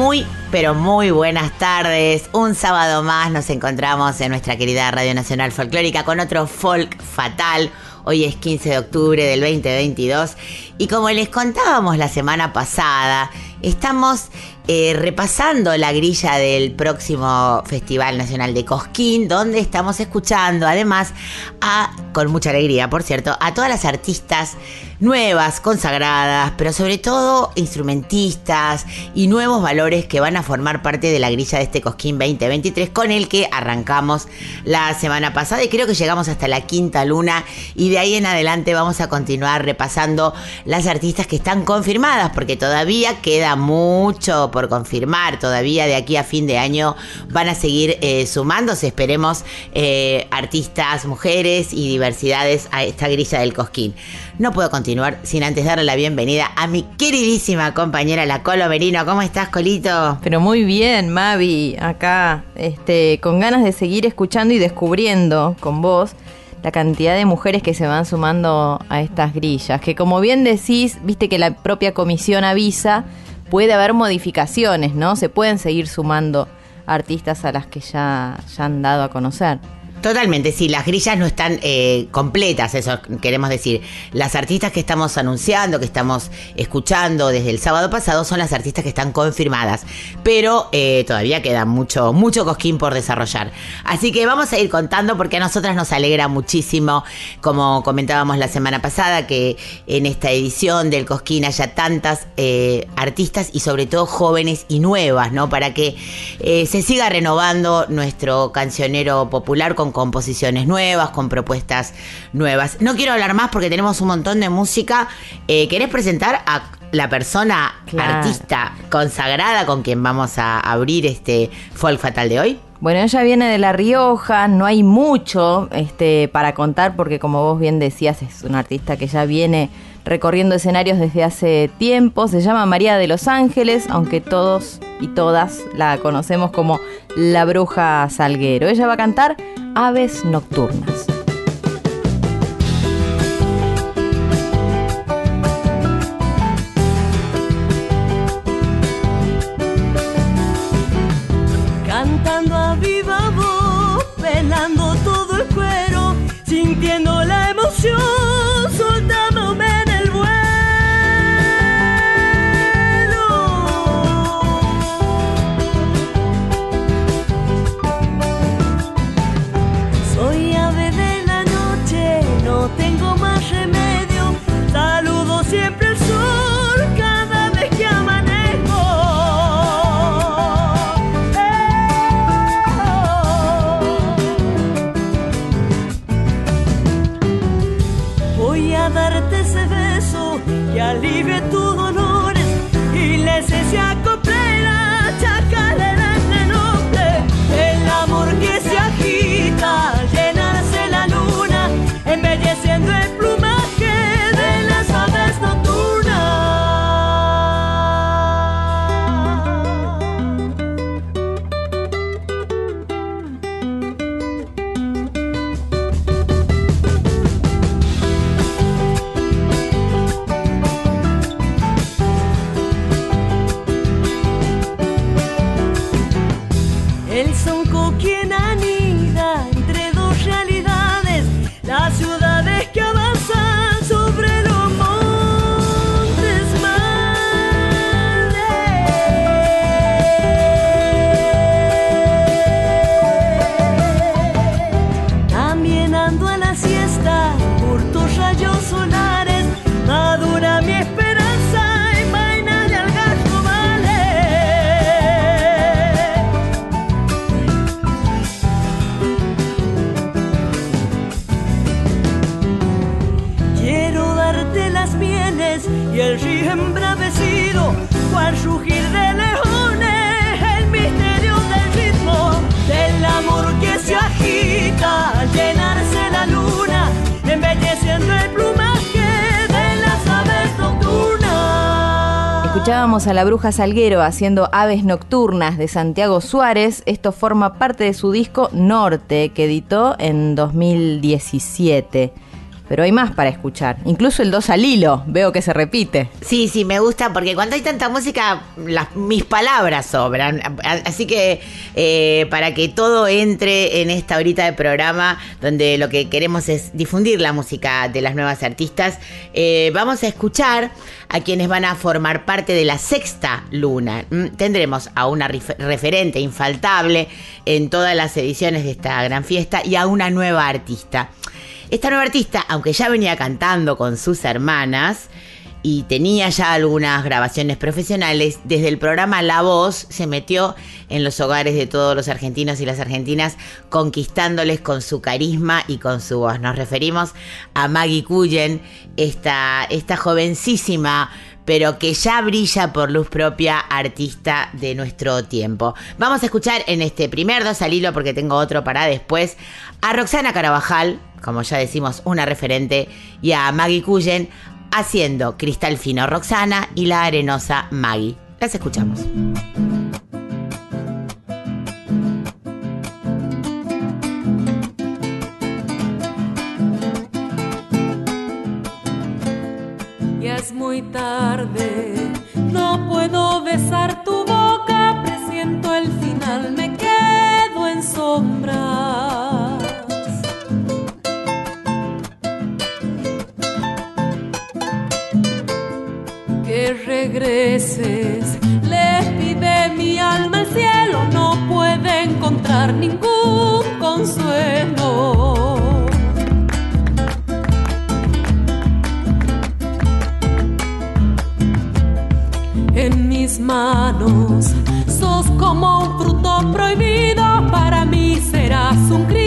Muy, pero muy buenas tardes. Un sábado más nos encontramos en nuestra querida Radio Nacional Folclórica con otro folk fatal. Hoy es 15 de octubre del 2022 y como les contábamos la semana pasada, estamos eh, repasando la grilla del próximo Festival Nacional de Cosquín, donde estamos escuchando además a, con mucha alegría por cierto, a todas las artistas nuevas, consagradas, pero sobre todo instrumentistas y nuevos valores que van a formar parte de la grilla de este Cosquín 2023 con el que arrancamos la semana pasada y creo que llegamos hasta la quinta luna y de ahí en adelante vamos a continuar repasando las artistas que están confirmadas porque todavía queda mucho por confirmar, todavía de aquí a fin de año van a seguir eh, sumándose, esperemos eh, artistas, mujeres y diversidades a esta grilla del Cosquín. No puedo continuar sin antes darle la bienvenida a mi queridísima compañera la Colo Merino. ¿Cómo estás, Colito? Pero muy bien, Mavi, acá, este, con ganas de seguir escuchando y descubriendo con vos la cantidad de mujeres que se van sumando a estas grillas, que como bien decís, viste que la propia comisión avisa, puede haber modificaciones, ¿no? Se pueden seguir sumando artistas a las que ya, ya han dado a conocer. Totalmente, sí, las grillas no están eh, completas, eso queremos decir. Las artistas que estamos anunciando, que estamos escuchando desde el sábado pasado, son las artistas que están confirmadas, pero eh, todavía queda mucho, mucho cosquín por desarrollar. Así que vamos a ir contando porque a nosotras nos alegra muchísimo, como comentábamos la semana pasada, que en esta edición del cosquín haya tantas eh, artistas y sobre todo jóvenes y nuevas, ¿no? Para que se siga renovando nuestro cancionero popular con composiciones nuevas, con propuestas nuevas. No quiero hablar más porque tenemos un montón de música. Eh, ¿Querés presentar a la persona Claro. artista consagrada con quien vamos a abrir este folk fatal de hoy? Bueno, ella viene de La Rioja, no hay mucho este, para contar porque como vos bien decías, es una artista que ya viene recorriendo escenarios desde hace tiempo. Se llama María de los Ángeles, aunque todos y todas la conocemos como la bruja Salguero. Ella va a cantar Aves Nocturnas. Escuchábamos a la bruja Salguero haciendo Aves Nocturnas de Santiago Suárez. Esto forma parte de su disco Norte, que editó en 2017. Pero hay más para escuchar. Incluso el 2 al hilo, veo que se repite. Sí, sí, me gusta porque cuando hay tanta música, las, mis palabras sobran. Así que eh, para que todo entre en esta horita de programa, donde lo que queremos es difundir la música de las nuevas artistas, eh, vamos a escuchar a quienes van a formar parte de la sexta luna. Mm, Tendremos a una referente infaltable en todas las ediciones de esta gran fiesta y a una nueva artista. Esta nueva artista, aunque ya venía cantando con sus hermanas y tenía ya algunas grabaciones profesionales, desde el programa La Voz se metió en los hogares de todos los argentinos y las argentinas, conquistándoles con su carisma y con su voz. Nos referimos a Maggie Cullen, esta, esta jovencísima pero que ya brilla por luz propia artista de nuestro tiempo. Vamos a escuchar en este primer dos al hilo, porque tengo otro para después, a Roxana Carabajal, como ya decimos, una referente, y a Maggie Cullen haciendo Cristal Fino Roxana y la arenosa Maggie. Las escuchamos. Muy tarde, no puedo besar tu boca, presiento el final, me quedo en sombras. Que regreses, le pide mi alma al cielo, no puede encontrar ningún consuelo. Sos como un fruto prohibido, para mí serás un cristal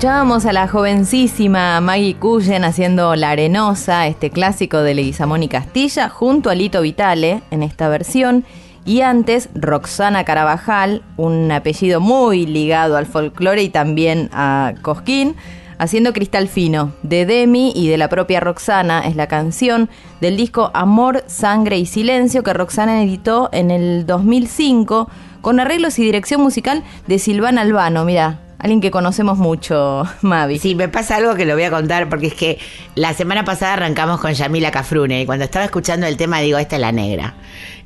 Escuchábamos a la jovencísima Maggie Cullen haciendo La Arenosa, este clásico de Leguizamón y Castilla, junto a Lito Vitale en esta versión. Y antes, Roxana Carabajal, un apellido muy ligado al folclore y también a Cosquín, haciendo Cristal Fino. De Demi y de la propia Roxana es la canción del disco Amor, Sangre y Silencio que Roxana editó en el 2005 con arreglos y dirección musical de Silvana Albano. Mira, alguien que conocemos mucho, Mavi. Sí, me pasa algo que lo voy a contar porque es que la semana pasada arrancamos con Yamila Cafrune y cuando estaba escuchando el tema digo, esta es la negra.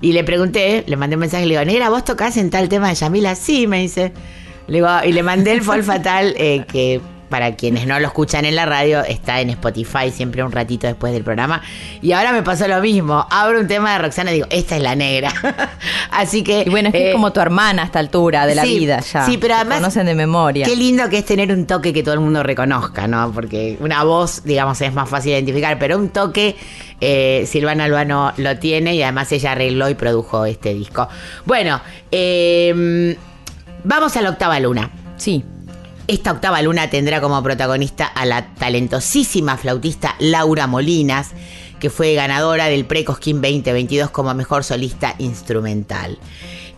Y le pregunté, le mandé un mensaje, le digo, negra, ¿vos tocás en tal tema de Yamila? Sí, me dice. Le digo, y le mandé el Fol Fatal eh, que para quienes no lo escuchan en la radio, está en Spotify siempre un ratito después del programa. Y ahora me pasó lo mismo. Abro un tema de Roxana y digo, esta es la negra. Así que. Y bueno, es que eh, es como tu hermana a esta altura de la sí, vida ya. sí, pero Te además- Conocen de memoria. Qué lindo que es tener un toque que todo el mundo reconozca, ¿no? Porque una voz, digamos, es más fácil de identificar, pero un toque, eh, Silvana Albano lo tiene y además ella arregló y produjo este disco. Bueno, eh, vamos a la octava luna. Sí. Esta octava luna tendrá como protagonista a la talentosísima flautista Laura Molinas, que fue ganadora del Precosquín 2022 como mejor solista instrumental.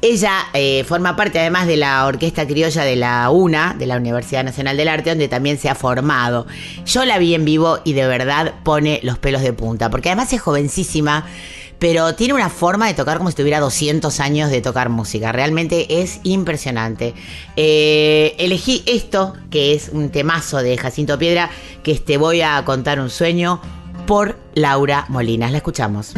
Ella eh, forma parte además de la Orquesta Criolla de la UNA, de la Universidad Nacional del Arte, donde también se ha formado. Yo la vi en vivo y de verdad pone los pelos de punta, porque además es jovencísima, pero tiene una forma de tocar como si tuviera 200 años de tocar música. Realmente es impresionante. Eh, elegí esto, que es un temazo de Jacinto Piedra, que Te voy a contar un sueño, por Laura Molinas. La escuchamos.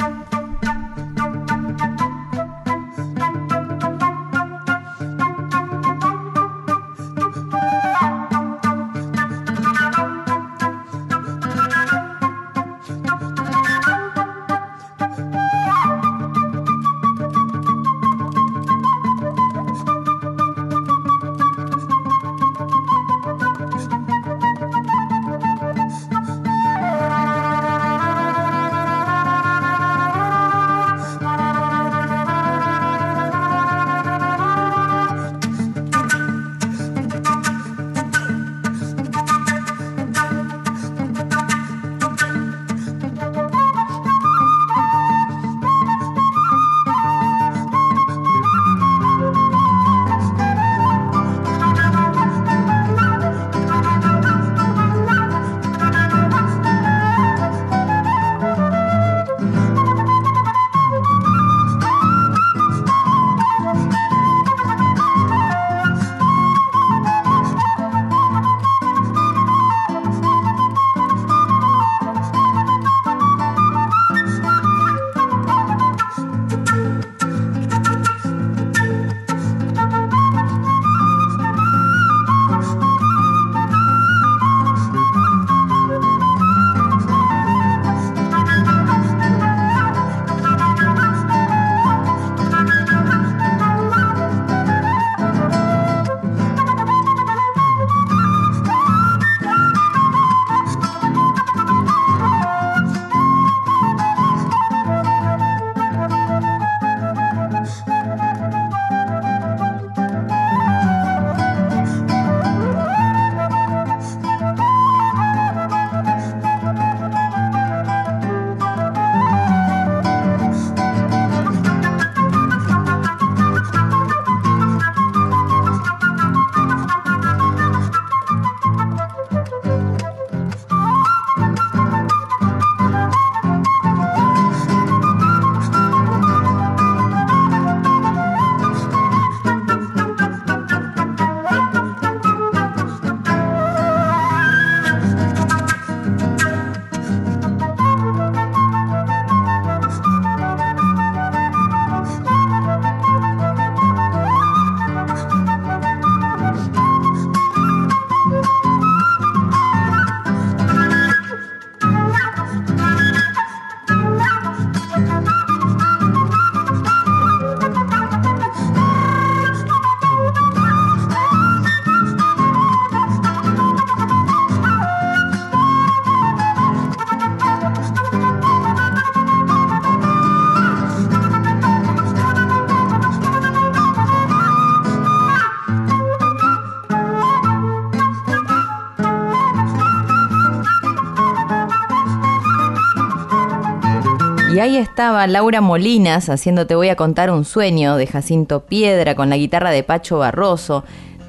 Ahí estaba Laura Molinas haciendo Te voy a contar un sueño de Jacinto Piedra con la guitarra de Pacho Barroso.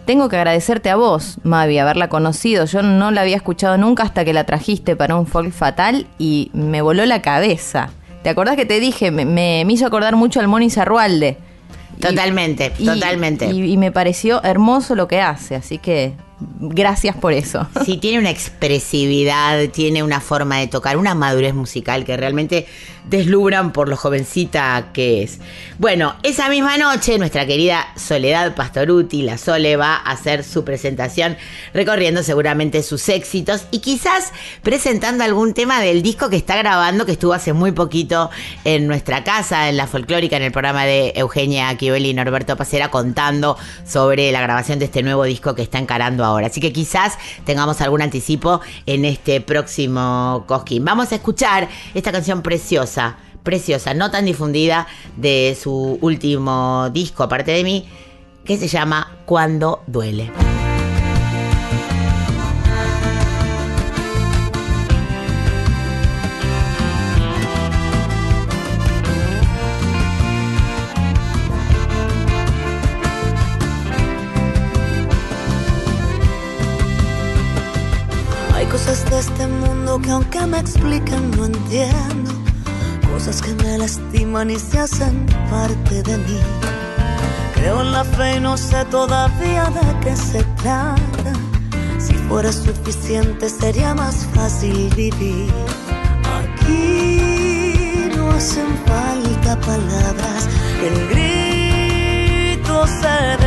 Tengo que agradecerte a vos, Mavi, haberla conocido. Yo no la había escuchado nunca hasta que la trajiste para un folk fatal y me voló la cabeza. ¿Te acordás que te dije? Me, me- me hizo acordar mucho al Moni Zarrualde. Totalmente, y- totalmente. Y, y me pareció hermoso lo que hace, así que gracias por eso. Sí, tiene una expresividad, tiene una forma de tocar, una madurez musical que realmente deslumbran por lo jovencita que es. Bueno, esa misma noche nuestra querida Soledad Pastoruti, la Sole, va a hacer su presentación recorriendo seguramente sus éxitos y quizás presentando algún tema del disco que está grabando, que estuvo hace muy poquito en nuestra casa, en la folclórica, en el programa de Eugenia Chivelli y Norberto Pacera, contando sobre la grabación de este nuevo disco que está encarando ahora. Así que quizás tengamos algún anticipo en este próximo Cosquín. Vamos a escuchar esta canción preciosa, preciosa, no tan difundida de su último disco, aparte de mí, que se llama Cuando duele. Hay cosas de este mundo que aunque me expliquen no entiendo. Cosas que me lastiman y se hacen parte de mí. Creo en la fe y no sé todavía de qué se trata. Si fuera suficiente sería más fácil vivir. Aquí no hacen falta palabras. El grito se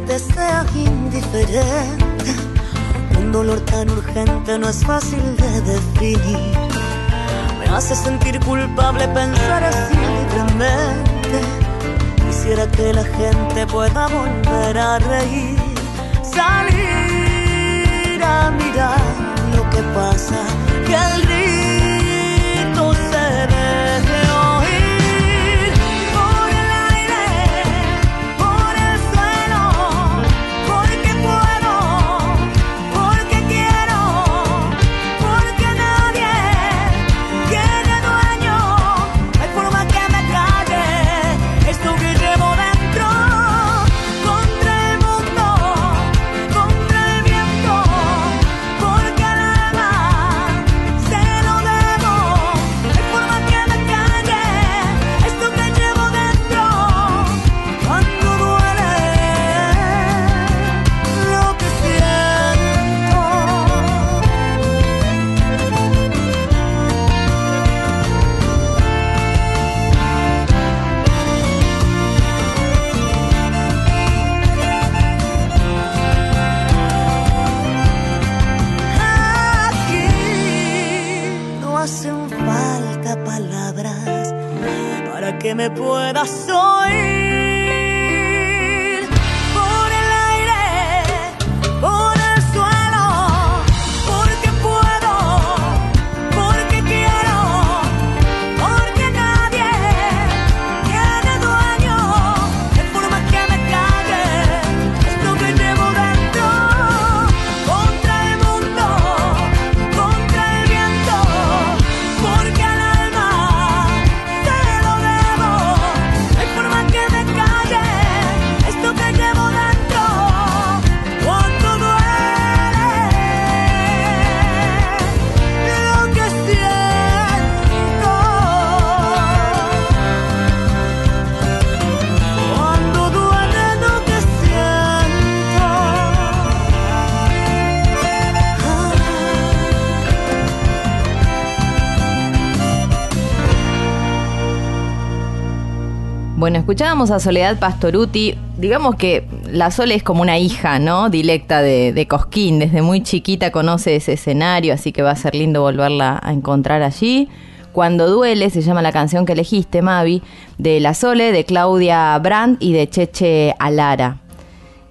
te sea indiferente. Un dolor tan urgente no es fácil de definir. Me hace sentir culpable pensar así libremente. Quisiera que la gente pueda volver a reír, salir a mirar lo que pasa, que el grito para que escuchábamos a Soledad Pastoruti. Digamos que la Sole es como una hija, ¿no? Dilecta de, de Cosquín. Desde muy chiquita conoce ese escenario, así que va a ser lindo volverla a encontrar allí. Cuando duele se llama la canción que elegiste, Mavi, de La Sole, de Claudia Brandt y de Cheche Alara.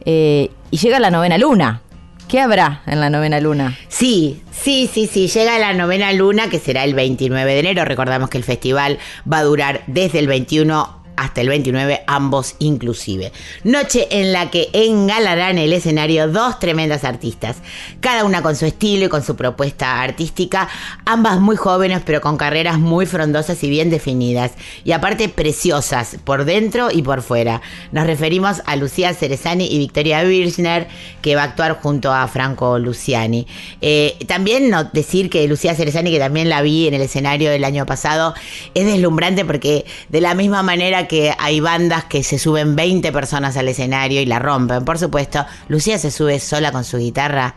Eh, y llega la novena luna. ¿Qué habrá en la novena luna? Sí, sí, sí, sí. Llega la novena luna, que será el 29 de enero. Recordamos que el festival va a durar desde el 21 hasta el 29, ambos inclusive. Noche en la que engalarán el escenario dos tremendas artistas, cada una con su estilo y con su propuesta artística, ambas muy jóvenes pero con carreras muy frondosas y bien definidas, y aparte preciosas por dentro y por fuera. Nos referimos a Lucía Cerezani y Victoria Birchner, que va a actuar junto a Franco Luciani. Eh, también no decir que Lucía Cerezani, que también la vi en el escenario del año pasado, es deslumbrante porque de la misma manera que hay bandas que se suben 20 personas al escenario y la rompen. Por supuesto, Lucía se sube sola con su guitarra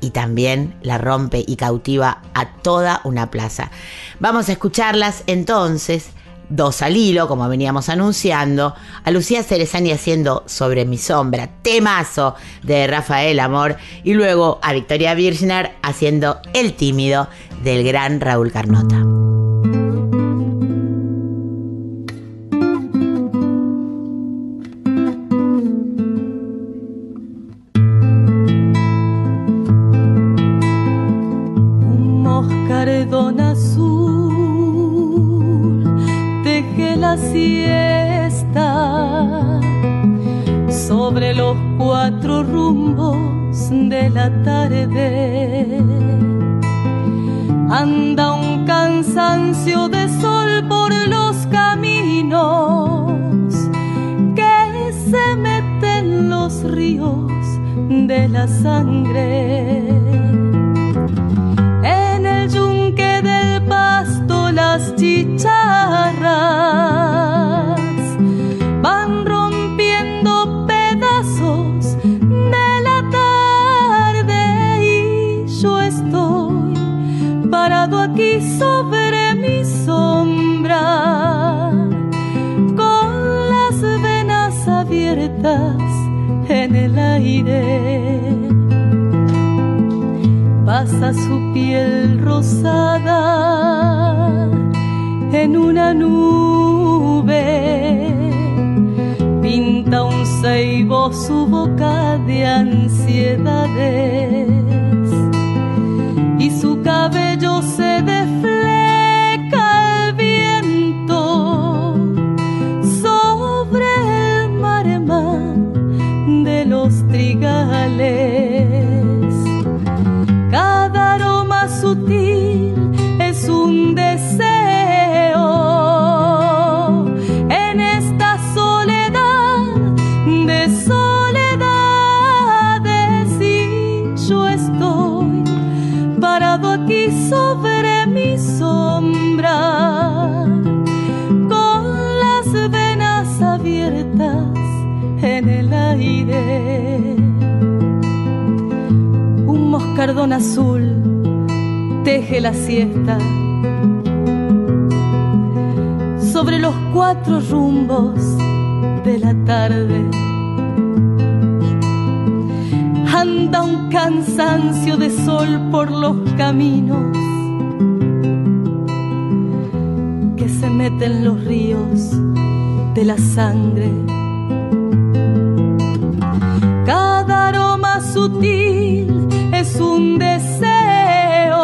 y también la rompe y cautiva a toda una plaza. Vamos a escucharlas entonces, dos al hilo, como veníamos anunciando, a Lucía Cerezani haciendo Sobre mi sombra, temazo de Rafael Amor, y luego a Victoria Birchner haciendo El tímido del gran Raúl Carnota. Siesta sobre los cuatro rumbos de la tarde. Anda un cansancio de sol por los caminos que se mete en los ríos de la sangre. Las chicharras van rompiendo pedazos de la tarde y yo estoy parado aquí sobre mi sombra con las venas abiertas en el aire. Pasa su piel rosada en una nube, pinta un ceibo su boca de ansiedades azul teje la siesta sobre los cuatro rumbos de la tarde. Anda un cansancio de sol por los caminos que se mete en los ríos de la sangre. Cada aroma sutil es un deseo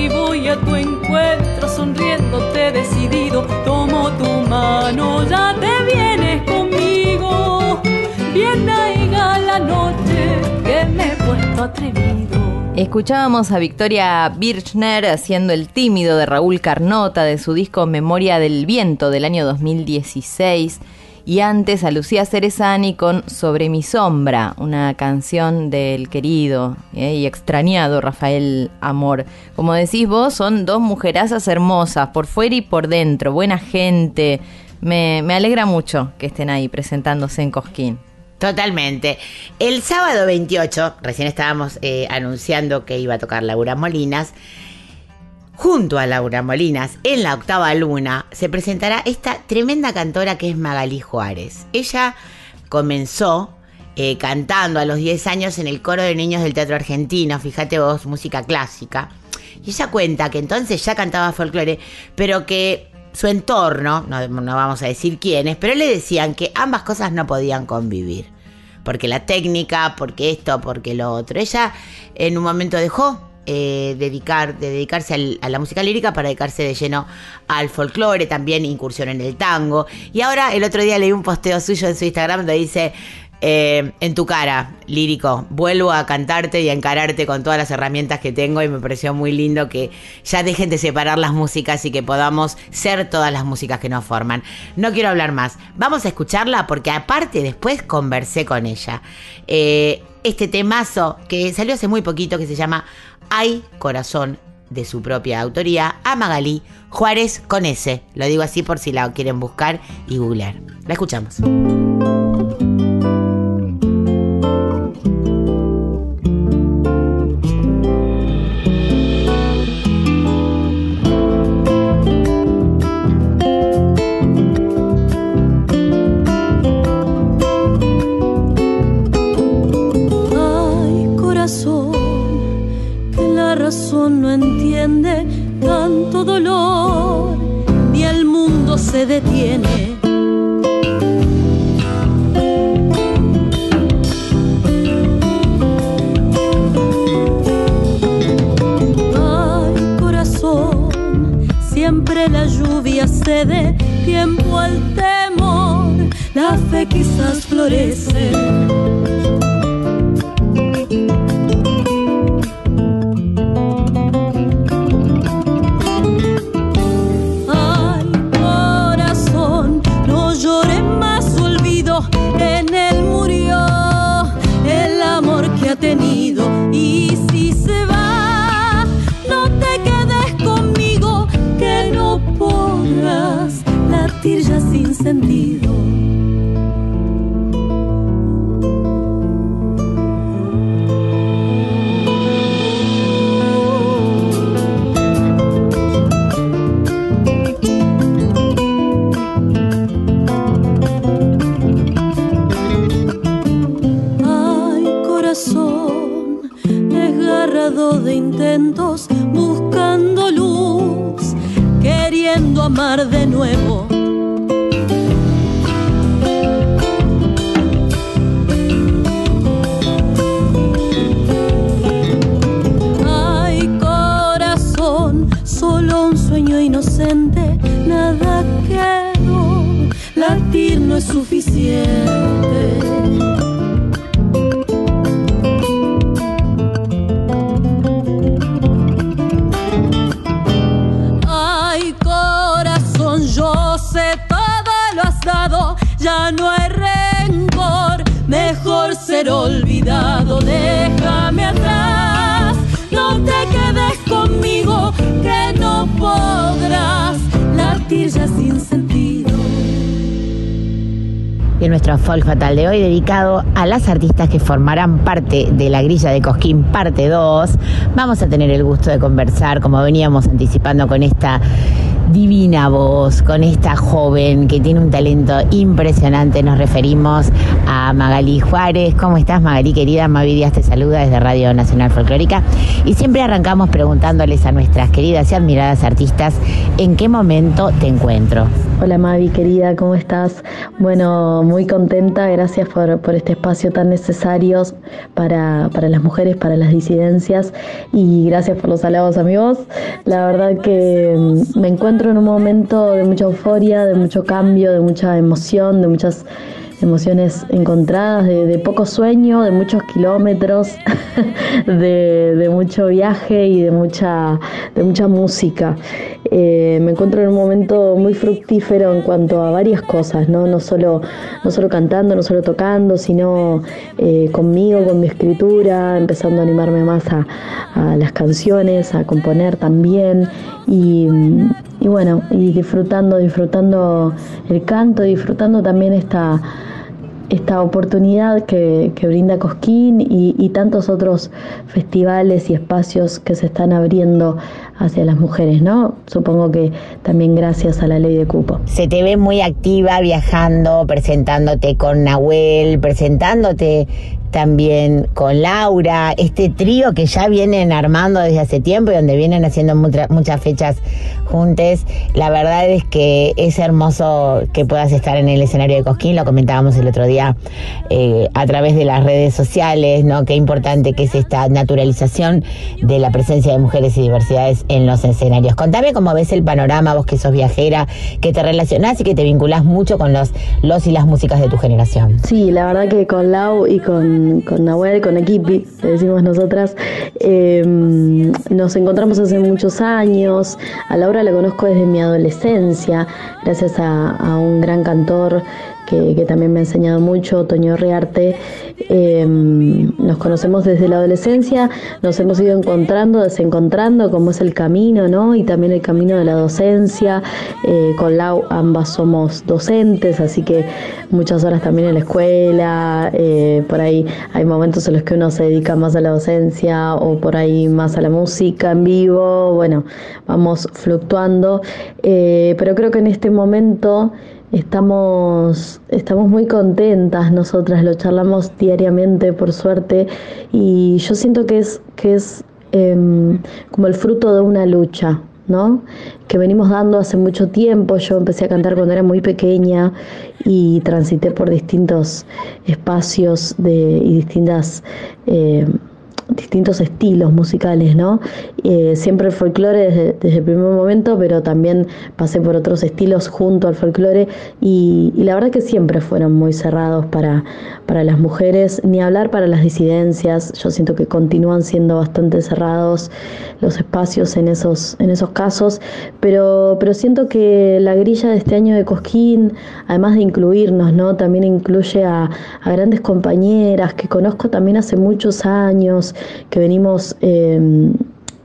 aquí voy a tu encuentro sonriéndote decidido. Tomo tu mano, ya te vienes conmigo. Bien aiga la noche que me he puesto atrevido. Escuchábamos a Victoria Birchner haciendo el tímido de Raúl Carnota de su disco Memoria del Viento del año 2016 y antes a Lucía Cerezani con Sobre mi sombra, una canción del querido eh, y extrañado Rafael Amor. Como decís vos, son dos mujerazas hermosas, por fuera y por dentro, buena gente. Me, me alegra mucho que estén ahí presentándose en Cosquín. Totalmente. El sábado 28, recién estábamos eh, anunciando que iba a tocar Laura Molinas. Junto a Laura Molinas, en la octava luna, se presentará esta tremenda cantora que es Magalí Juárez. Ella comenzó eh, cantando a los 10 años en el coro de niños del Teatro Argentino, fíjate vos, música clásica. Y ella cuenta que entonces ya cantaba folclore, pero que su entorno, no, no vamos a decir quiénes, pero le decían que ambas cosas no podían convivir. Porque la técnica, porque esto, porque lo otro. Ella en un momento dejó eh, dedicar, de dedicarse a la música lírica para dedicarse de lleno al folclore, también incursión en el tango. Y ahora el otro día leí un posteo suyo en su Instagram donde dice, eh, en tu cara, lírico, vuelvo a cantarte y a encararte con todas las herramientas que tengo y me pareció muy lindo que ya dejen de separar las músicas y que podamos ser todas las músicas que nos forman. No quiero hablar más, vamos a escucharla porque aparte después conversé con ella. Eh, este temazo que salió hace muy poquito que se llama Hay Corazón de su propia autoría a Juárez con S. Lo digo así por si la quieren buscar y googlear. La escuchamos. Se detiene. Ay, corazón, siempre la lluvia cede tiempo al temor, la fe quizás florece. Dedicado a las artistas que formarán parte de la grilla de Cosquín, parte 2, vamos a tener el gusto de conversar, como veníamos anticipando, con esta divina voz, con esta joven que tiene un talento impresionante. Nos referimos a Magalí Juárez. ¿Cómo estás, Magalí, querida? Mavi Díaz te saluda desde Radio Nacional Folclórica. Y siempre arrancamos preguntándoles a nuestras queridas y admiradas artistas en qué momento te encuentro. Hola Mavi, querida, ¿cómo estás? Bueno, muy contenta, gracias por, por este espacio tan necesario para, para las mujeres, para las disidencias y gracias por los halagos a mi voz. La verdad que me encuentro en un momento de mucha euforia, de mucho cambio, de mucha emoción, de muchas emociones encontradas, de, de poco sueño, de muchos kilómetros, de, de mucho viaje y de mucha, de mucha música. Eh, me encuentro en un momento muy fructífero en cuanto a varias cosas, ¿no? No solo, no solo cantando, no solo tocando, sino eh, conmigo, con mi escritura, empezando a animarme más a, a las canciones, a componer también y, y bueno, y disfrutando, disfrutando el canto, disfrutando también esta esta oportunidad que, que brinda Cosquín y, y, tantos otros festivales y espacios que se están abriendo hacia las mujeres, ¿no? Supongo que también gracias a la ley de cupo. Se te ve muy activa viajando, presentándote con Nahuel, presentándote también con Laura, este trío que ya vienen armando desde hace tiempo y donde vienen haciendo mucha, muchas fechas juntes. La verdad es que es hermoso que puedas estar en el escenario de Cosquín, lo comentábamos el otro día eh, a través de las redes sociales, ¿no? Qué importante que es esta naturalización de la presencia de mujeres y diversidades en los escenarios. Contame cómo ves el panorama, vos que sos viajera, que te relacionás y que te vinculás mucho con los, los y las músicas de tu generación. Sí, la verdad que con Lau y con con, Nahuel, con Equipi, le decimos nosotras. Eh, nos encontramos hace muchos años. A Laura la conozco desde mi adolescencia, gracias a un gran cantor que, también me ha enseñado mucho, Toño Rearte. Eh, nos conocemos desde la adolescencia, nos hemos ido encontrando, desencontrando, como es el camino, ¿no? Y también el camino de la docencia. Eh, con Lau ambas somos docentes, así que muchas horas también en la escuela. Eh, por ahí hay momentos en los que uno se dedica más a la docencia o por ahí más a la música en vivo. Bueno, vamos fluctuando. pero creo que en este momento Estamos, estamos muy contentas nosotras, lo charlamos diariamente por suerte y yo siento que es, que es eh, como el fruto de una lucha, ¿no? que venimos dando hace mucho tiempo. Yo empecé a cantar cuando era muy pequeña y transité por distintos espacios de, y distintas... Eh, distintos estilos musicales, ¿no? Eh, siempre el folclore desde, el primer momento, pero también pasé por otros estilos junto al folclore y, y, la verdad que siempre fueron muy cerrados para, para las mujeres, ni hablar para las disidencias, yo siento que continúan siendo bastante cerrados los espacios en esos, en esos casos, pero, pero siento que la grilla de este año de Cosquín, además de incluirnos, ¿no? También incluye a, a grandes compañeras que conozco también hace muchos años, que venimos... Eh,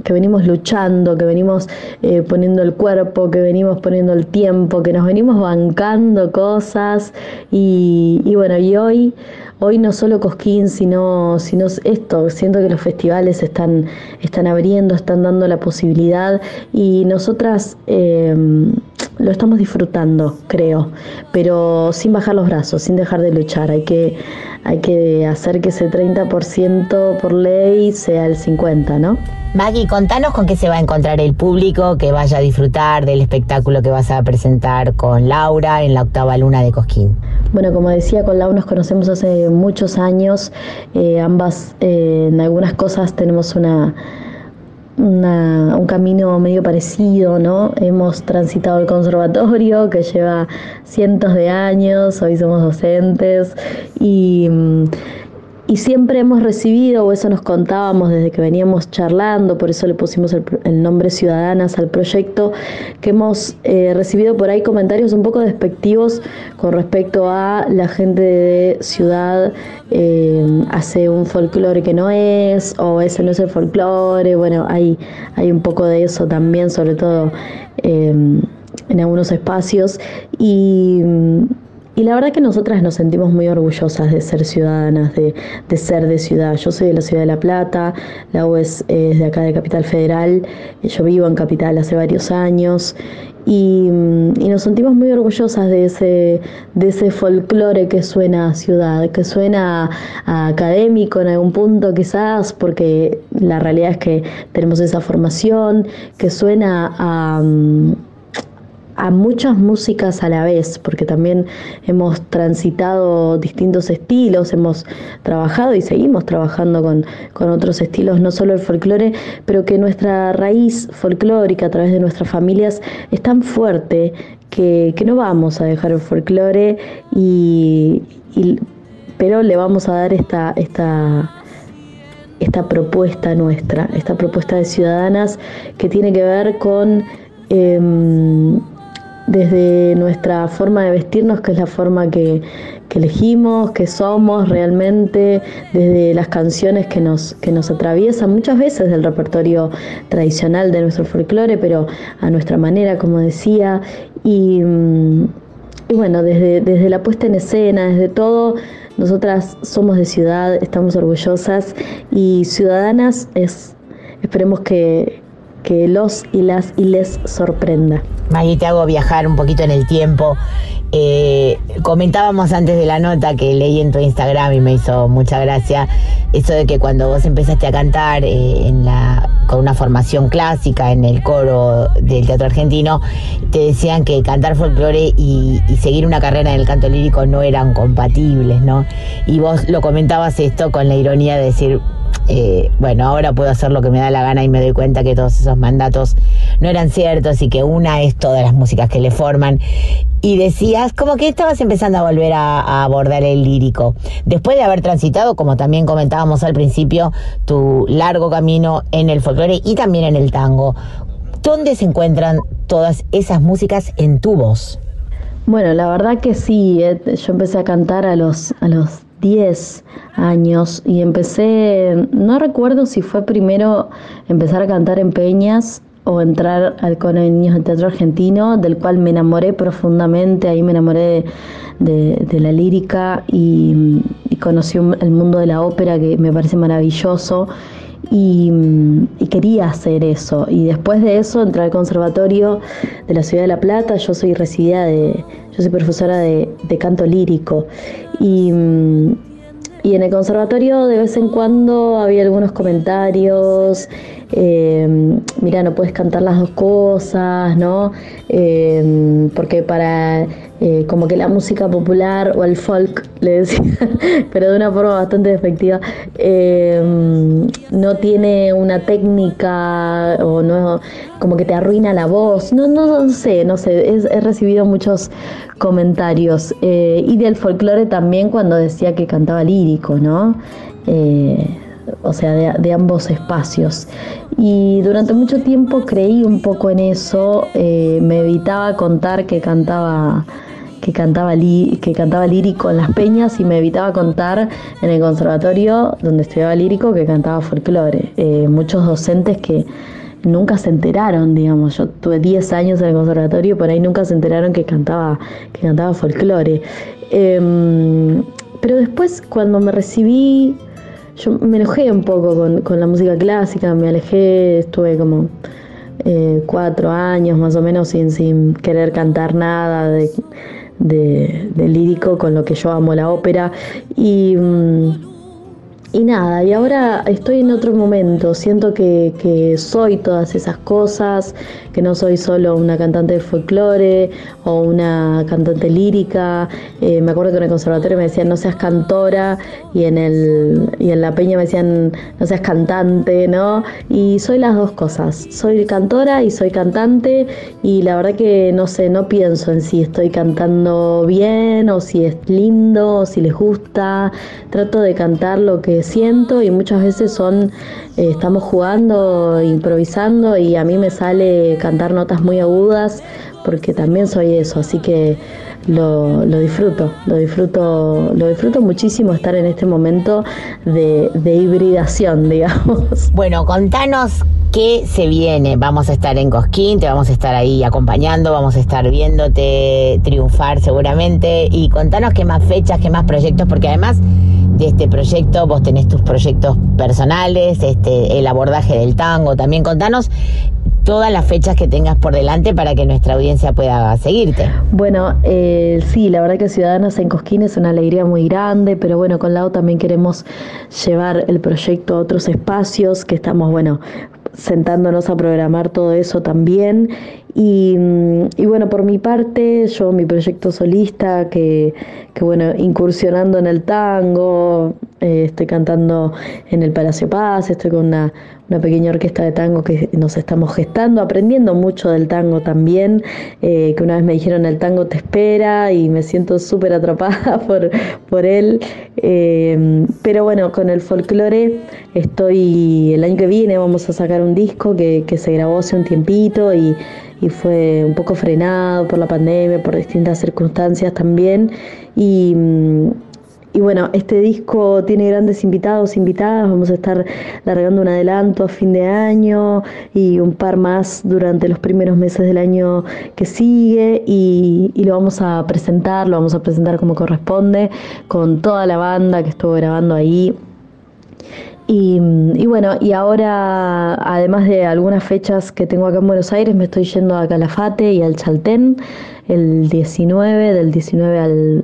que venimos luchando, que venimos eh, poniendo el cuerpo, que venimos poniendo el tiempo, que nos venimos bancando cosas. Y, bueno, y hoy, hoy no solo Cosquín, sino, sino esto, siento que los festivales están, están abriendo, están dando la posibilidad. Y nosotras eh, lo estamos disfrutando, creo, pero sin bajar los brazos, sin dejar de luchar, hay que, hay que hacer que ese 30% por ley sea el 50%, ¿no? Maggie, contanos con qué se va a encontrar el público que vaya a disfrutar del espectáculo que vas a presentar con Laura en la octava luna de Cosquín. Bueno, como decía, con Laura nos conocemos hace muchos años, eh, ambas eh, en algunas cosas tenemos una, una, un camino medio parecido, ¿no? Hemos transitado el conservatorio que lleva cientos de años, hoy somos docentes y y siempre hemos recibido, o eso nos contábamos desde que veníamos charlando, por eso le pusimos el, el nombre Ciudadanas al proyecto, que hemos eh, recibido por ahí comentarios un poco despectivos con respecto a la gente de ciudad eh, hace un folclore que no es, o ese no es el folclore, bueno, hay, hay un poco de eso también, sobre todo eh, en algunos espacios. Y. Y la verdad que nosotras nos sentimos muy orgullosas de ser ciudadanas, de, de ser de ciudad. Yo soy de la ciudad de La Plata, la U es, de acá de Capital Federal, yo vivo en Capital hace varios años y, mm, y nos sentimos muy orgullosas de ese, de ese folclore que suena a ciudad, que suena a académico en algún punto quizás, porque la realidad es que tenemos esa formación, que suena a... mm, a muchas músicas a la vez, porque también hemos transitado distintos estilos, hemos trabajado y seguimos trabajando con, con otros estilos, no solo el folclore, pero que nuestra raíz folclórica a través de nuestras familias es tan fuerte que, que no vamos a dejar el folclore y, y- pero le vamos a dar esta, esta esta propuesta nuestra, esta propuesta de ciudadanas que tiene que ver con em, desde nuestra forma de vestirnos, que es la forma que, que elegimos, que somos realmente, desde las canciones que nos, que nos atraviesan, muchas veces del repertorio tradicional de nuestro folclore, pero a nuestra manera, como decía, y, mm, y bueno, desde, desde la puesta en escena, desde todo, nosotras somos de ciudad, estamos orgullosas y ciudadanas es, esperemos que, que los y las y les sorprenda. Maggie, te hago viajar un poquito en el tiempo. Eh, comentábamos antes de la nota que leí en tu Instagram y me hizo mucha gracia eso de que cuando vos empezaste a cantar eh, con una formación clásica en el coro del teatro argentino, te decían que cantar folclore y seguir una carrera en el canto lírico no eran compatibles, ¿no? Y vos lo comentabas esto con la ironía de decir, eh, bueno, ahora puedo hacer lo que me da la gana y me doy cuenta que todos esos mandatos no eran ciertos y que una es todas las músicas que le forman. Y decías como que estabas empezando a volver a, abordar el lírico. Después de haber transitado, como también comentábamos al principio, tu largo camino en el folclore y también en el tango. ¿Dónde se encuentran todas esas músicas en tu voz? Bueno, la verdad que sí, eh, yo empecé a cantar a los, a los 10 años y empecé, no recuerdo si fue primero empezar a cantar en peñas o entrar al Coro de Niños del Teatro Argentino, del cual me enamoré profundamente, ahí me enamoré de, de- la lírica y, y conocí el mundo de la ópera que me parece maravilloso y, y quería hacer eso. Y después de eso entré al conservatorio de la ciudad de La Plata. Yo soy residida de, yo soy profesora de, de canto lírico. Y, mm, y en el conservatorio de vez en cuando había algunos comentarios, eh, mira, no puedes cantar las dos cosas, ¿no? Eh, porque para, eh, como que la música popular o el folk, le decían, pero de una forma bastante despectiva, eh, no tiene una técnica o no, como que te arruina la voz, no, no, no sé, no sé, he recibido muchos comentarios eh, y del folclore también cuando decía que cantaba lírico, ¿no? Eh, o sea, de, ambos espacios. Y durante mucho tiempo creí un poco en eso, me evitaba contar que cantaba que cantaba, li- que cantaba lírico en las peñas y me evitaba contar en el conservatorio donde estudiaba lírico que cantaba folclore. Eh, muchos docentes que nunca se enteraron, digamos, yo tuve 10 años en el conservatorio por ahí nunca se enteraron que cantaba, que cantaba folclore. Em, pero después cuando me recibí, yo me enojé un poco con, con la música clásica, me alejé, estuve como eh, cuatro años más o menos sin, sin querer cantar nada de- lírico con lo que yo amo la ópera. Y, mm, y nada, y ahora estoy en otro momento, siento que, soy todas esas cosas, que no soy solo una cantante de folclore o una cantante lírica. Eh, me acuerdo que en el conservatorio me decían no seas cantora y en, el, y en la peña me decían no seas cantante, ¿no? Y soy las dos cosas, soy cantora y soy cantante y la verdad que no sé, no pienso en si estoy cantando bien o si es lindo o si les gusta. Trato de cantar lo que siento y muchas veces son, eh, estamos jugando, improvisando y a mí me sale cantar notas muy agudas porque también soy eso, así que lo, lo disfruto, lo disfruto, lo disfruto muchísimo estar en este momento de, de hibridación, digamos. Bueno, contanos qué se viene. Vamos a estar en Cosquín, te vamos a estar ahí acompañando, vamos a estar viéndote triunfar seguramente. Y contanos qué más fechas, qué más proyectos, porque además de este proyecto vos tenés tus proyectos personales, este, el abordaje del tango. También contanos todas las fechas que tengas por delante para que nuestra audiencia pueda seguirte. Bueno, eh, sí, la verdad que Ciudadanos en Cosquín es una alegría muy grande, pero bueno, con Lau también queremos llevar el proyecto a otros espacios que estamos, bueno, sentándonos a programar todo eso también. Y, mm, y bueno, por mi parte, yo mi proyecto solista, que, que bueno, incursionando en el tango, eh, estoy cantando en el Palacio Paz, estoy con una, una pequeña orquesta de tango que nos estamos gestando, aprendiendo mucho del tango también, eh, que una vez me dijeron el tango te espera y me siento súper atrapada por, por él. Eh, pero bueno, con el folclore estoy, el año que viene vamos a sacar un disco que, que se grabó hace un tiempito y, y fue un poco frenado por la pandemia, por distintas circunstancias también. Y, mm, y bueno, este disco tiene grandes invitados, invitadas. Vamos a estar largando un adelanto a fin de año y un par más durante los primeros meses del año que sigue. Y, y lo vamos a presentar, lo vamos a presentar como corresponde, con toda la banda que estuvo grabando ahí. Y, y, bueno, y ahora, además de algunas fechas que tengo acá en Buenos Aires, me estoy yendo a Calafate y al Chaltén el 19, del 19 al,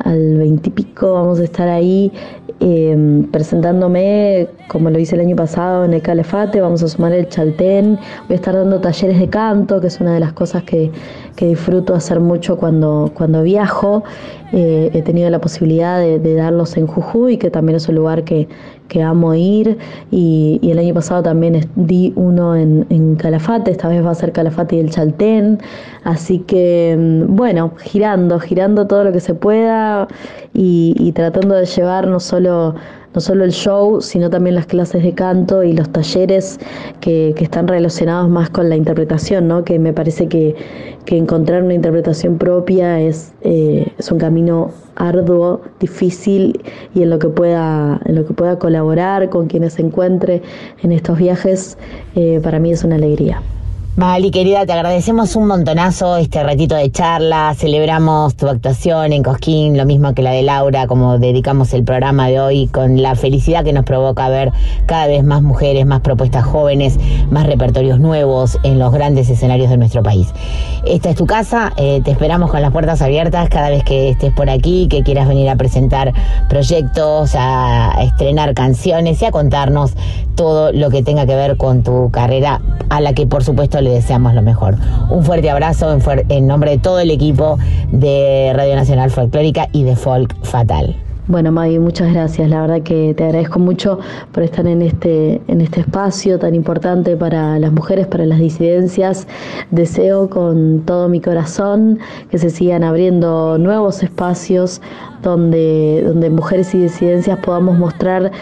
al 20 y pico, vamos a estar ahí eh, presentándome, como lo hice el año pasado en el Calafate, vamos a sumar el Chaltén, voy a estar dando talleres de canto, que es una de las cosas que, que disfruto hacer mucho cuando, cuando viajo. Eh, he tenido la posibilidad de, darlos en Jujuy, que también es un lugar que, que amo ir. Y, el año pasado también di uno en, en, Calafate, esta vez va a ser Calafate y el Chaltén. Así que, mm, bueno, girando, girando todo lo que se pueda y tratando de llevar no solo no solo el show, sino también las clases de canto y los talleres que, que están relacionados más con la interpretación, ¿no? que me parece que, que encontrar una interpretación propia es, eh, es un camino arduo, difícil y en lo que pueda, en lo que pueda colaborar con quienes se encuentre en estos viajes, eh, para mí es una alegría. Mali, querida, te agradecemos un montonazo este ratito de charla. Celebramos tu actuación en Cosquín, lo mismo que la de Laura, como dedicamos el programa de hoy, con la felicidad que nos provoca ver cada vez más mujeres, más propuestas jóvenes, más repertorios nuevos en los grandes escenarios de nuestro país. Esta es tu casa, eh, te esperamos con las puertas abiertas cada vez que estés por aquí, que quieras venir a presentar proyectos, a estrenar canciones y a contarnos todo lo que tenga que ver con tu carrera, a la que por supuesto le deseamos lo mejor. Un fuerte abrazo en, en, nombre de todo el equipo de Radio Nacional Folclórica y de Folk Fatal. Bueno, Maggie, muchas gracias. La verdad que te agradezco mucho por estar en este, en este espacio tan importante para las mujeres, para las disidencias. Deseo con todo mi corazón que se sigan abriendo nuevos espacios donde, donde mujeres y disidencias podamos mostrar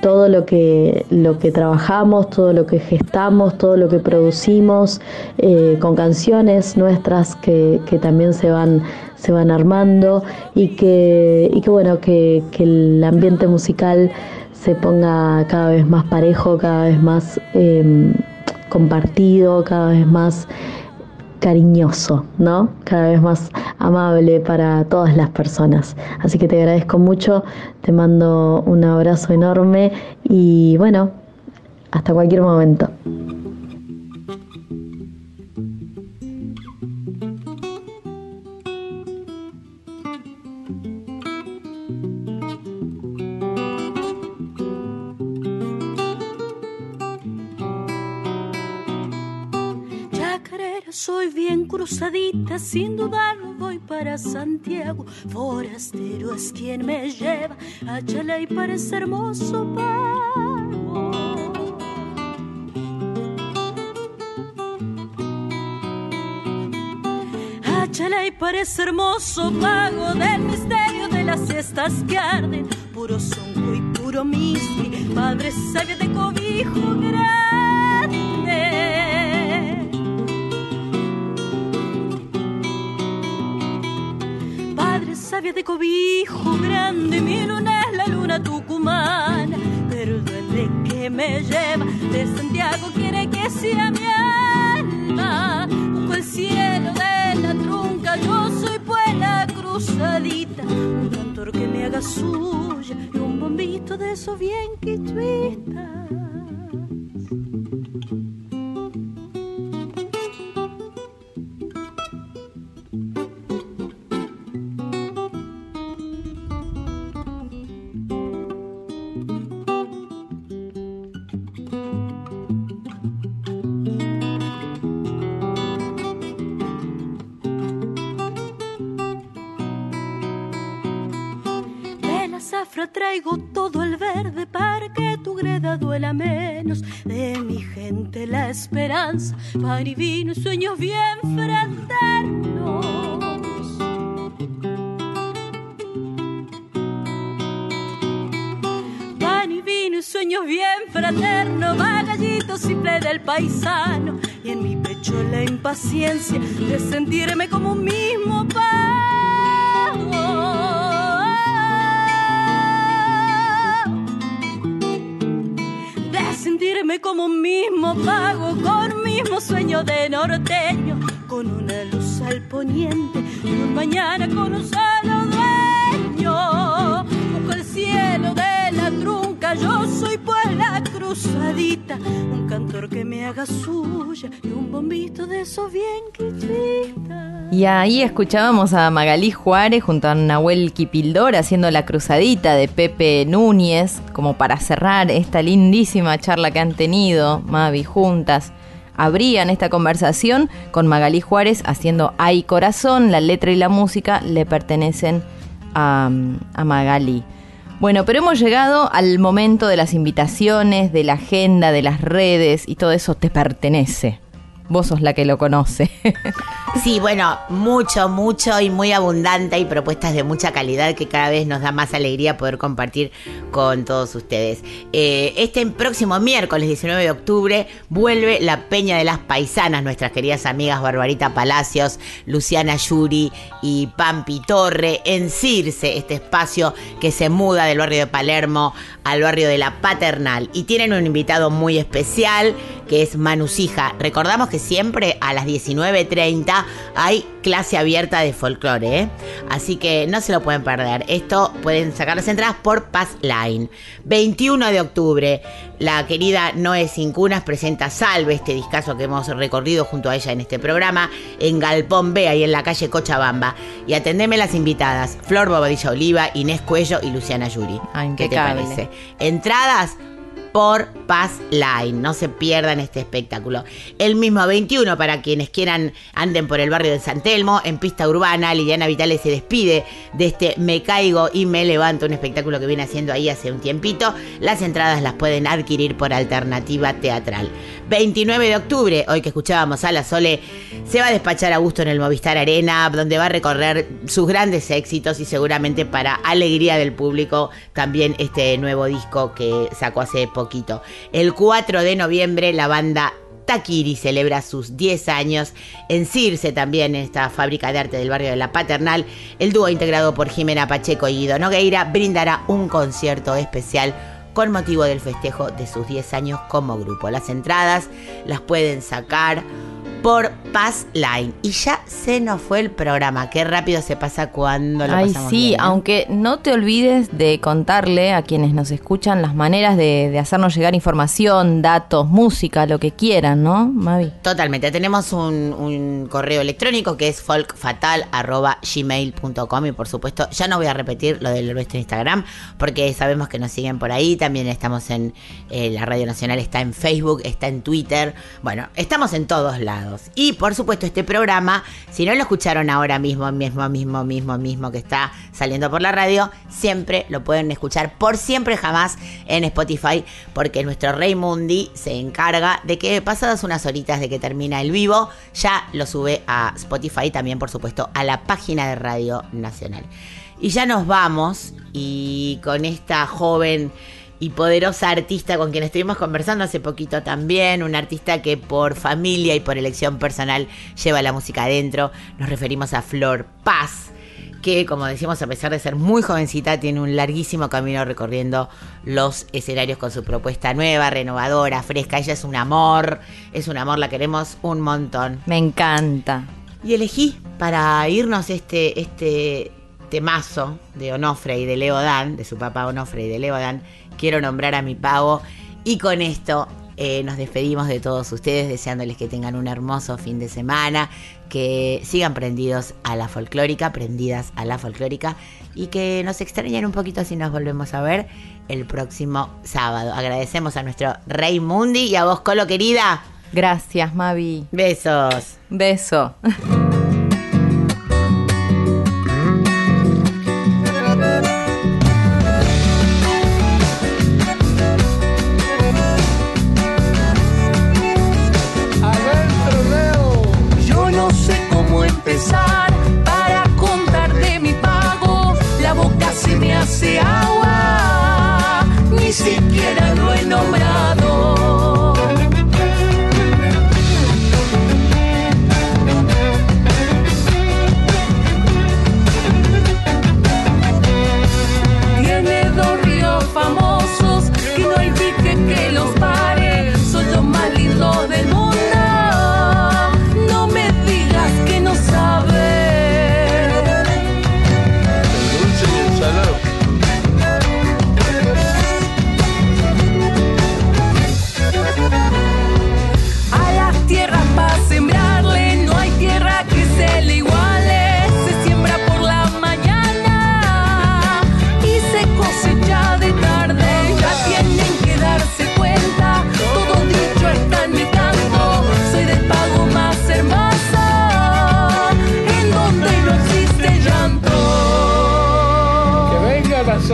todo lo que, lo que trabajamos, todo lo que gestamos, todo lo que producimos, eh, con canciones nuestras que, que, también se van, se van armando y que, y que bueno, que, que, el ambiente musical se ponga cada vez más parejo, cada vez más eh, compartido, cada vez más cariñoso, ¿no? Cada vez más amable para todas las personas. Así que te agradezco mucho, te mando un abrazo enorme y bueno, hasta cualquier momento. Cruzadita, sin dudarlo voy para Santiago. Forastero es quien me lleva a Chaley, parece hermoso pago. Chalay parece hermoso pago del misterio de las siestas que arden, puro sonco y puro mismi, padre sabio de cobijo grande. Sabio de cobijo grande, mi luna es la luna tucumana, pero el duende que me lleva de Santiago quiere que sea mi alma. Busco el cielo de la trunca, yo soy pues la cruzadita, un cantor que me haga suya y un bombito de esos bien quichuistas. Pan y vino sueños bien fraternos. Pan y vino sueños bien fraternos, va gallito simple del paisano. Y en mi pecho la impaciencia de sentirme como un mismo pago como un mismo pago, con mismo sueño de norteño, con una luz al poniente y un mañana con un solo dueño. Busco el cielo de la trunca, yo soy pues la cruzadita, un cantor suya y un bombito de esos. Y ahí escuchábamos a Magalí Juárez junto a Nahuel Kipildor haciendo la cruzadita de Pepe Núñez, como para cerrar esta lindísima charla que han tenido Mavi juntas. Abrían esta conversación con Magalí Juárez haciendo Ay Corazón, la letra y la música le pertenecen a, a Magalí. Bueno, pero hemos llegado al momento de las invitaciones, de la agenda, de las redes y todo eso te pertenece. Vos sos la que lo conoce. Sí, bueno, mucho, mucho y muy abundante y propuestas de mucha calidad que cada vez nos da más alegría poder compartir con todos ustedes. Eh, este próximo miércoles 19 de octubre vuelve la Peña de las Paisanas, nuestras queridas amigas Barbarita Palacios, Luciana Yuri y Pampi Torre en Circe, este espacio que se muda del barrio de Palermo al barrio de la Paternal. Y tienen un invitado muy especial que es Manusija. Recordamos que siempre a las 19.30 hay clase abierta de folclore, ¿eh? así que no se lo pueden perder. Esto pueden sacar las entradas por Pass Line. 21 de octubre, la querida Noé Cincunas presenta Salve, este discazo que hemos recorrido junto a ella en este programa, en Galpón B, ahí en la calle Cochabamba. Y atendeme las invitadas, Flor Bobadilla Oliva, Inés Cuello y Luciana Yuri. ¿Qué te parece? Entradas por Pass Line. No se pierdan este espectáculo. El mismo 21 para quienes quieran anden por el barrio de San Telmo, en pista urbana. Liliana Vitales se despide de este Me Caigo y Me Levanto, un espectáculo que viene haciendo ahí hace un tiempito. Las entradas las pueden adquirir por alternativa teatral. 29 de octubre, hoy que escuchábamos a la Sole, se va a despachar a gusto en el Movistar Arena, donde va a recorrer sus grandes éxitos y seguramente para alegría del público también este nuevo disco que sacó hace poquito. El 4 de noviembre la banda Takiri celebra sus 10 años en Circe también, en esta fábrica de arte del barrio de La Paternal. El dúo integrado por Jimena Pacheco y Guido Nogueira brindará un concierto especial con motivo del festejo de sus 10 años como grupo. Las entradas las pueden sacar por Pass Line y ya se nos fue el programa. Qué rápido se pasa cuando lo Ay, pasamos sí, bien, ¿eh? aunque no te olvides de contarle a quienes nos escuchan las maneras de, de hacernos llegar información, datos, música, lo que quieran, ¿no, Mavi? Totalmente. Tenemos un, un correo electrónico que es folkfatal.gmail.com y por supuesto, ya no voy a repetir lo de nuestro Instagram porque sabemos que nos siguen por ahí. También estamos en eh, la Radio Nacional, está en Facebook, está en Twitter. Bueno, estamos en todos lados. Y por supuesto, este programa, si no lo escucharon ahora mismo, mismo, mismo, mismo, mismo que está saliendo por la radio, siempre lo pueden escuchar por siempre jamás en Spotify porque nuestro Rey Mundi se encarga de que pasadas unas horitas de que termina el vivo, ya lo sube a Spotify y también por supuesto a la página de Radio Nacional. Y ya nos vamos y con esta joven y poderosa artista con quien estuvimos conversando hace poquito también, una artista que por familia y por elección personal lleva la música adentro, nos referimos a Flor Paz que como decimos a pesar de ser muy jovencita tiene un larguísimo camino recorriendo los escenarios con su propuesta nueva, renovadora, fresca. Ella es un amor, es un amor, la queremos un montón. Me encanta. Y elegí para irnos este, este temazo de Onofre y de Leo Dan, de su papá Onofre y de Leo Dan, quiero nombrar a mi pavo. Y con esto eh, nos despedimos de todos ustedes, deseándoles que tengan un hermoso fin de semana, que sigan prendidos a la folclórica, prendidas a la folclórica, y que nos extrañen un poquito si nos volvemos a ver el próximo sábado. Agradecemos a nuestro Rey Mundi y a vos, Colo querida. Gracias, Mavi. Besos. Beso.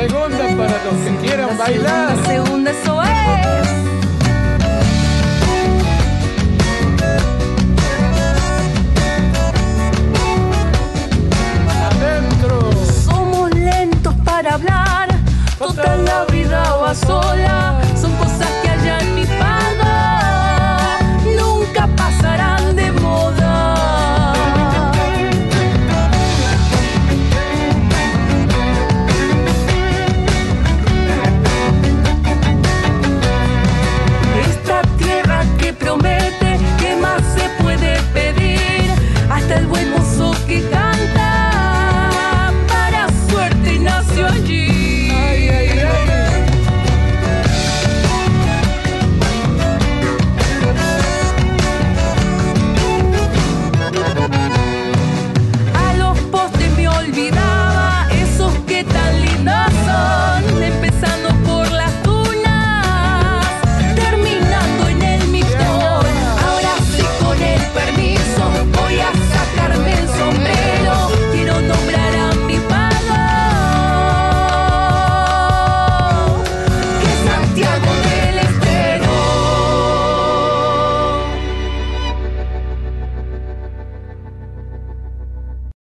segunda para los que quieran bailar. La segunda eso es. Adentro. Somos lentos para hablar, total la vida va sola.